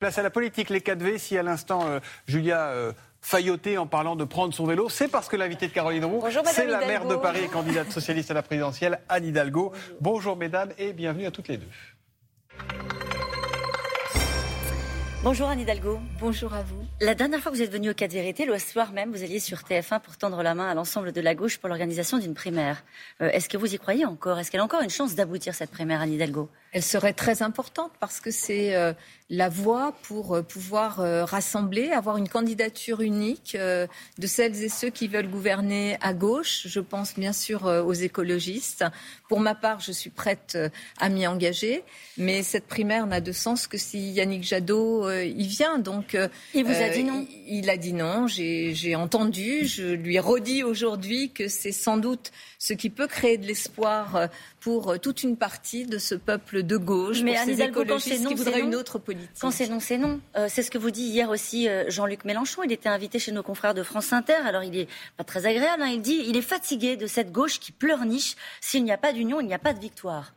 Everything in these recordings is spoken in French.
Place à la politique, les 4V, si à l'instant euh, Julia euh, faillotait en parlant de prendre son vélo, c'est parce que l'invité de Caroline Roux, c'est la maire de Paris et candidate socialiste à la présidentielle, Anne Hidalgo. Bonjour mesdames et bienvenue à toutes les deux. Bonjour Anne Hidalgo. Bonjour à vous. La dernière fois que vous êtes venue au 4 Vérité, le soir même, vous alliez sur TF1 pour tendre la main à l'ensemble de la gauche pour l'organisation d'une primaire. Euh, est-ce que vous y croyez encore? Est-ce qu'elle a encore une chance d'aboutir, cette primaire, Anne Hidalgo? Elle serait très importante parce que c'est euh, la voie pour euh, pouvoir euh, rassembler, avoir une candidature unique euh, de celles et ceux qui veulent gouverner à gauche. Je pense bien sûr aux écologistes. Pour ma part, je suis prête à m'y engager, mais cette primaire n'a de sens que si Yannick Jadot y vient. Donc, il vous a dit non? Il a dit non. J'ai entendu. Je lui redis aujourd'hui que c'est sans doute ce qui peut créer de l'espoir pour toute une partie de ce peuple de gauche, mais pour ces écologistes qui voudraient une autre politique. Quand c'est non, c'est non. Euh, c'est ce que vous dit hier aussi euh, Jean-Luc Mélenchon. Il était invité chez nos confrères de France Inter. Alors il est pas très agréable. Hein. Il dit il est fatigué de cette gauche qui pleurniche. S'il n'y a pas d'union, il n'y a pas de victoire.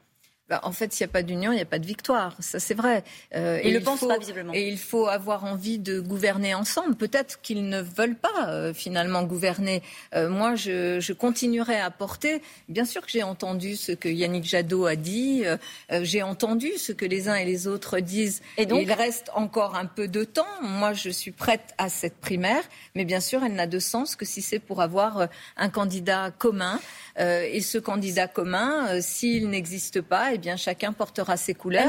Bah, en fait, s'il n'y a pas d'union, il n'y a pas de victoire. Ça, c'est vrai. Euh, et, le pense pas, visiblement. Et il faut avoir envie de gouverner ensemble. Peut-être qu'ils ne veulent pas, euh, finalement, gouverner. Euh, moi, je, je, continuerai à porter. Bien sûr que j'ai entendu ce que Yannick Jadot a dit. j'ai entendu ce que les uns et les autres disent. Et donc, il reste encore un peu de temps. Moi, je suis prête à cette primaire. Mais bien sûr, elle n'a de sens que si c'est pour avoir un candidat commun. et ce candidat commun, s'il n'existe pas, eh bien, chacun portera ses couleurs.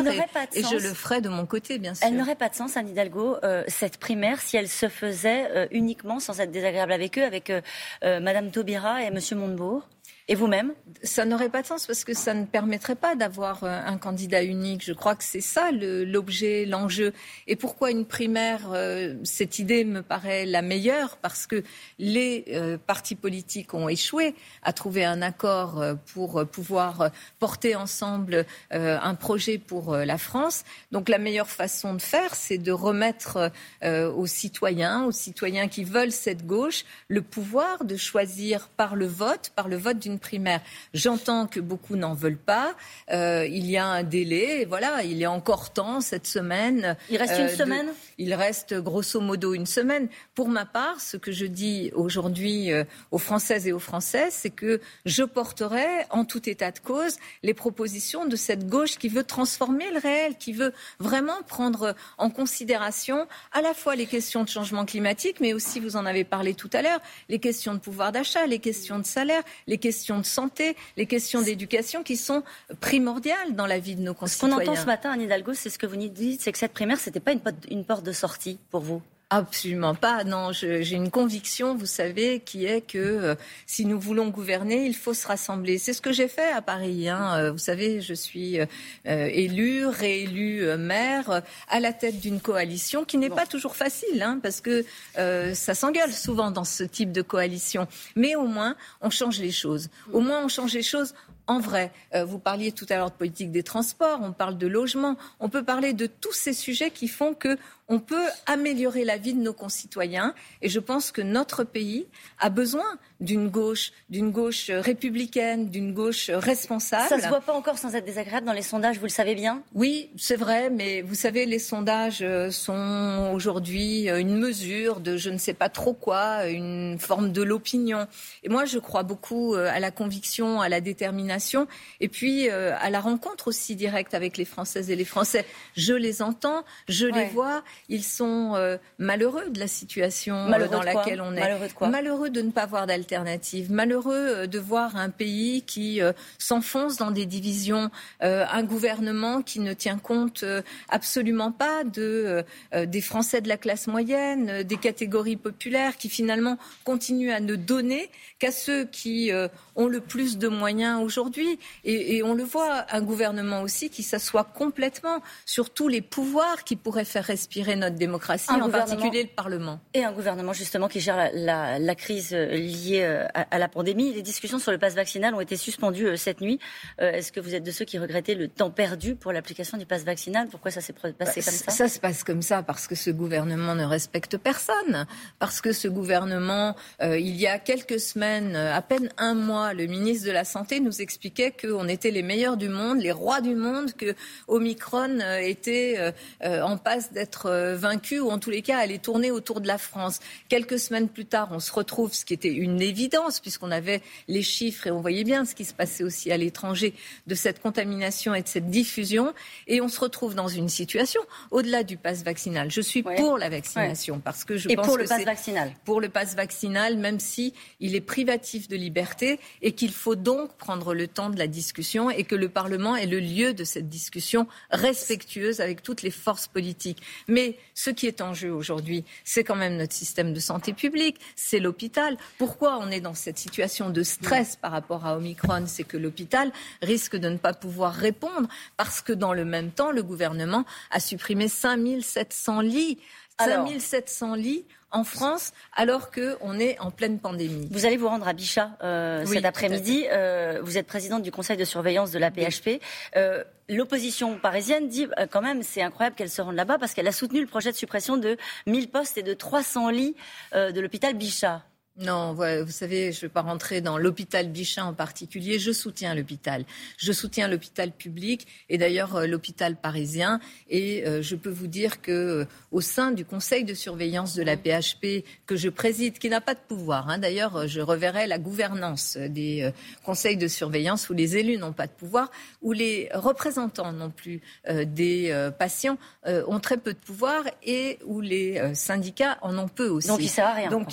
Et, je le ferai de mon côté, bien sûr. Elle n'aurait pas de sens, Anne Hidalgo, euh, cette primaire, si elle se faisait euh, uniquement, sans être désagréable avec eux, avec euh, Madame Taubira et Monsieur Montebourg et vous-même Ça n'aurait pas de sens parce que ça ne permettrait pas d'avoir euh, un candidat unique. Je crois que c'est ça l'objet, l'enjeu. Et pourquoi une primaire euh, Cette idée me paraît la meilleure? Parce que les euh, partis politiques ont échoué à trouver un accord pour pouvoir porter ensemble un projet pour la France. Donc la meilleure façon de faire, c'est de remettre aux citoyens, aux citoyens qui veulent cette gauche, le pouvoir de choisir par le vote, par le vote d'une primaire. J'entends que beaucoup n'en veulent pas. Euh, il y a un délai. voilà, il a encore temps cette semaine. Il reste une euh, semaine? Il reste grosso modo une semaine. Pour ma part, ce que je dis aujourd'hui euh, aux Françaises et aux Français, c'est que je porterai en tout état de cause les propositions de cette gauche qui veut transformer le réel, qui veut vraiment prendre en considération à la fois les questions de changement climatique, mais aussi, vous en avez parlé tout à l'heure, les questions de pouvoir d'achat, les questions de salaire, les questions questions de santé, les questions d'éducation qui sont primordiales dans la vie de nos concitoyens. Ce qu'on entend ce matin, Anne Hidalgo, c'est ce que vous nous dites, c'est que cette primaire, ce n'était pas une porte de sortie pour vous. Absolument pas. Non, j'ai une conviction, vous savez, qui est que euh, si nous voulons gouverner, il faut se rassembler. C'est ce que j'ai fait à Paris. Hein. Euh, vous savez, je suis euh, élu, réélu maire à la tête d'une coalition qui n'est pas toujours facile, hein, parce que ça s'engueule souvent dans ce type de coalition. Mais au moins, on change les choses. Au moins, on change les choses en vrai. vous parliez tout à l'heure de politique des transports, on parle de logement, on peut parler de tous ces sujets qui font que on peut améliorer la vie de nos concitoyens. Et je pense que notre pays a besoin d'une gauche, d'une gauche républicaine, d'une gauche responsable. Ça ne se voit pas encore sans être désagréable dans les sondages, vous le savez bien? Oui, c'est vrai, mais vous savez, les sondages euh, sont aujourd'hui euh, une mesure de je ne sais pas trop quoi, une forme de l'opinion. Et moi, je crois beaucoup euh, à la conviction, à la détermination, et puis à la rencontre aussi directe avec les Françaises et les Français. Je les entends, je les vois, ils sont euh, malheureux de la situation euh, dans laquelle on est. Malheureux de quoi Malheureux de ne pas avoir d'alternative. Malheureux euh, de voir un pays qui s'enfonce dans des divisions, un gouvernement qui ne tient compte absolument pas de, des Français de la classe moyenne, des catégories populaires, qui finalement continuent à ne donner qu'à ceux qui ont le plus de moyens aujourd'hui. Et, et on le voit, un gouvernement aussi qui s'assoit complètement sur tous les pouvoirs qui pourraient faire respirer notre démocratie, en particulier le Parlement. Et un gouvernement justement qui gère la, crise euh, liée euh, à, la pandémie. Les discussions sur le pass vaccinal ont été suspendues euh, cette nuit. Est-ce que vous êtes de ceux qui regrettaient le temps perdu pour l'application du pass vaccinal? Pourquoi ça s'est passé bah, comme ça Ça? se passe comme ça parce que ce gouvernement ne respecte personne. Parce que ce gouvernement, il y a quelques semaines, à peine un mois, le ministre de la Santé nous expliquait qu'on était les meilleurs du monde, les rois du monde, que Omicron était euh, en passe d'être vaincu ou en tous les cas allait tourner autour de la France. Quelques semaines plus tard, on se retrouve, ce qui était une évidence puisqu'on avait les chiffres et on voyait bien ce qui se passait aussi à l'étranger de cette contamination et de cette diffusion, et on se retrouve dans une situation au-delà du pass vaccinal. Je suis pour la vaccination parce que je et pense pour le pass vaccinal. Pour le pass vaccinal, même si il est privatif de liberté et qu'il faut donc prendre le temps de la discussion et que le Parlement est le lieu de cette discussion respectueuse avec toutes les forces politiques. Mais ce qui est en jeu aujourd'hui, c'est quand même notre système de santé publique, c'est l'hôpital. Pourquoi on est dans cette situation de stress par rapport à Omicron C'est que l'hôpital risque de ne pas pouvoir répondre parce que dans le même temps, le gouvernement a supprimé 5700 lits. 5700 lits en France alors qu'on est en pleine pandémie. Vous allez vous rendre à Bichat euh, cet après-midi. Euh, vous êtes présidente du conseil de surveillance de la PHP. Euh, l'opposition parisienne dit quand même c'est incroyable qu'elle se rende là-bas parce qu'elle a soutenu le projet de suppression de 1000 postes et de 300 lits de l'hôpital Bichat. Non, vous savez, je ne vais pas rentrer dans l'hôpital Bichat en particulier. Je soutiens l'hôpital. Je soutiens l'hôpital public et d'ailleurs euh, l'hôpital parisien. Et euh, je peux vous dire que euh, au sein du conseil de surveillance de la PHP que je préside, qui n'a pas de pouvoir, hein, d'ailleurs, je reverrai la gouvernance des conseils de surveillance où les élus n'ont pas de pouvoir, où les représentants non plus des patients ont très peu de pouvoir et où les syndicats en ont peu aussi. Donc il sert à rien. Donc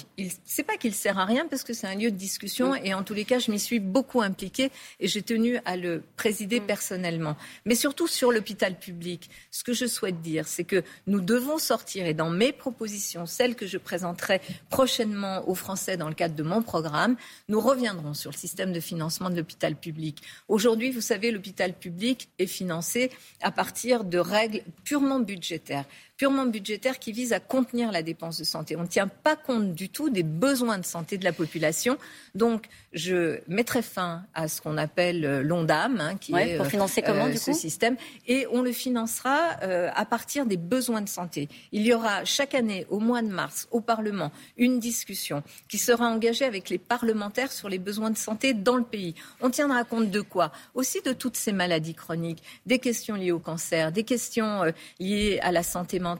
c'est pas qu'il il sert à rien parce que c'est un lieu de discussion et en tous les cas, je m'y suis beaucoup impliquée et j'ai tenu à le présider mm. personnellement. Mais surtout sur l'hôpital public, ce que je souhaite dire, c'est que nous devons sortir et dans mes propositions, celles que je présenterai prochainement aux Français dans le cadre de mon programme, nous reviendrons sur le système de financement de l'hôpital public. Aujourd'hui, vous savez, l'hôpital public est financé à partir de règles purement budgétaires purement budgétaire qui vise à contenir la dépense de santé. On ne tient pas compte du tout des besoins de santé de la population. Donc, je mettrai fin à ce qu'on appelle euh, l'ONDAM, hein, qui est pour financer comment, euh, du ce système, et on le financera euh, à partir des besoins de santé. Il y aura chaque année, au mois de mars, au Parlement, une discussion qui sera engagée avec les parlementaires sur les besoins de santé dans le pays. On tiendra compte de quoi? Aussi de toutes ces maladies chroniques, des questions liées au cancer, des questions liées à la santé mentale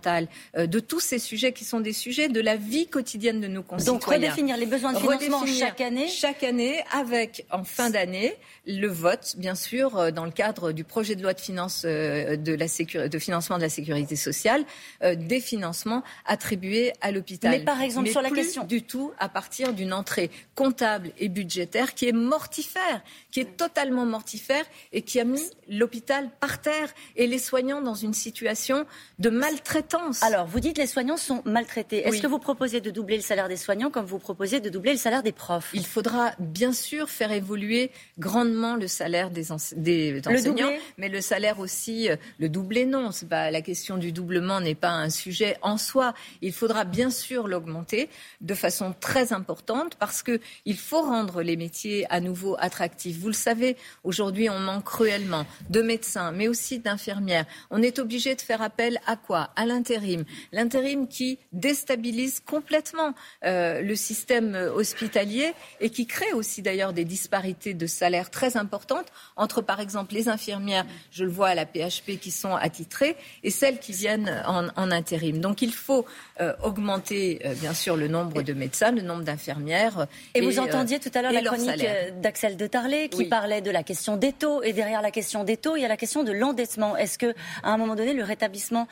euh, de tous ces sujets qui sont des sujets de la vie quotidienne de nos concitoyens. Donc redéfinir les besoins de financement chaque année Chaque année, avec en fin d'année le vote, bien sûr, euh, dans le cadre du projet de loi de, finances, euh, de, la de financement de la sécurité sociale, des financements attribués à l'hôpital. Mais par exemple, sur la plus question. du tout à partir d'une entrée comptable et budgétaire qui est mortifère, qui est totalement mortifère et qui a mis l'hôpital par terre et les soignants dans une situation de maltraitance alors, vous dites que les soignants sont maltraités. Est-ce que vous proposez de doubler le salaire des soignants comme vous proposez de doubler le salaire des profs? Il faudra bien sûr faire évoluer grandement le salaire des, enseignants, mais le salaire aussi, euh, le doubler non. Pas, la question du doublement n'est pas un sujet en soi. Il faudra bien sûr l'augmenter de façon très importante parce qu'il faut rendre les métiers à nouveau attractifs. Vous le savez, aujourd'hui, on manque cruellement de médecins, mais aussi d'infirmières. On est obligé de faire appel à quoi? L'intérim. L'intérim qui déstabilise complètement euh, le système hospitalier et qui crée aussi d'ailleurs des disparités de salaire très importantes entre par exemple les infirmières, je le vois à la PHP, qui sont attitrées et celles qui viennent en, intérim. Donc il faut euh, augmenter euh, bien sûr le nombre de médecins, le nombre d'infirmières. Et, vous entendiez tout à l'heure la chronique d'Axel de Tarlet qui parlait de la question des taux et derrière la question des taux, il y a la question de l'endettement. Est-ce que à un moment donné le rétablissement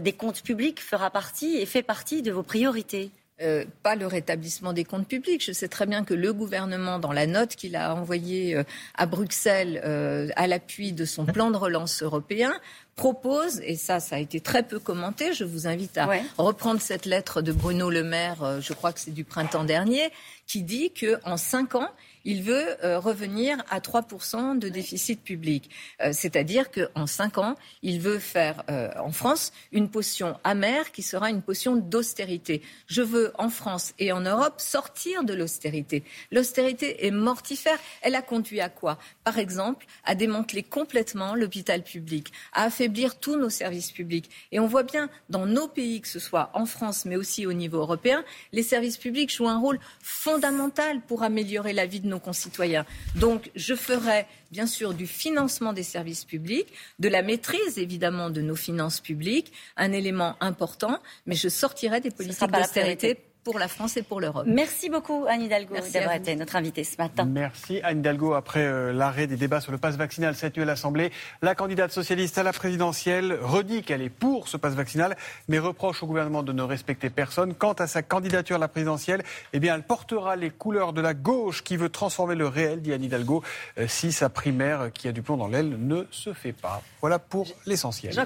des comptes publics fera partie et fait partie de vos priorités euh, pas le rétablissement des comptes publics. Je sais très bien que le gouvernement, dans la note qu'il a envoyée euh, à Bruxelles euh, à l'appui de son plan de relance européen, propose, et ça, ça a été très peu commenté, je vous invite à reprendre cette lettre de Bruno Le Maire, je crois que c'est du printemps dernier, qui dit qu'en cinq ans, il veut euh, revenir à 3% de déficit public. Euh, c'est-à-dire qu'en 5 ans, il veut faire euh, en France une potion amère qui sera une potion d'austérité. Je veux en France et en Europe sortir de l'austérité. L'austérité est mortifère. Elle a conduit à quoi? Par exemple, à démanteler complètement l'hôpital public, à affaiblir tous nos services publics. Et on voit bien dans nos pays, que ce soit en France mais aussi au niveau européen, les services publics jouent un rôle fondamental pour améliorer la vie de nos nos concitoyens. Donc, je ferai bien sûr du financement des services publics, de la maîtrise évidemment de nos finances publiques, un élément important, mais je sortirai des politiques d'austérité pour la France et pour l'Europe. Merci beaucoup Anne Hidalgo d'avoir été notre invitée ce matin. Merci Anne Hidalgo. Après euh, l'arrêt des débats sur le passe vaccinal cette nuit à l'Assemblée, la candidate socialiste à la présidentielle redit qu'elle est pour ce passe vaccinal, mais reproche au gouvernement de ne respecter personne. Quant à sa candidature à la présidentielle, eh bien, elle portera les couleurs de la gauche qui veut transformer le réel, dit Anne Hidalgo, euh, si sa primaire qui a du plomb dans l'aile ne se fait pas. Voilà pour l'essentiel.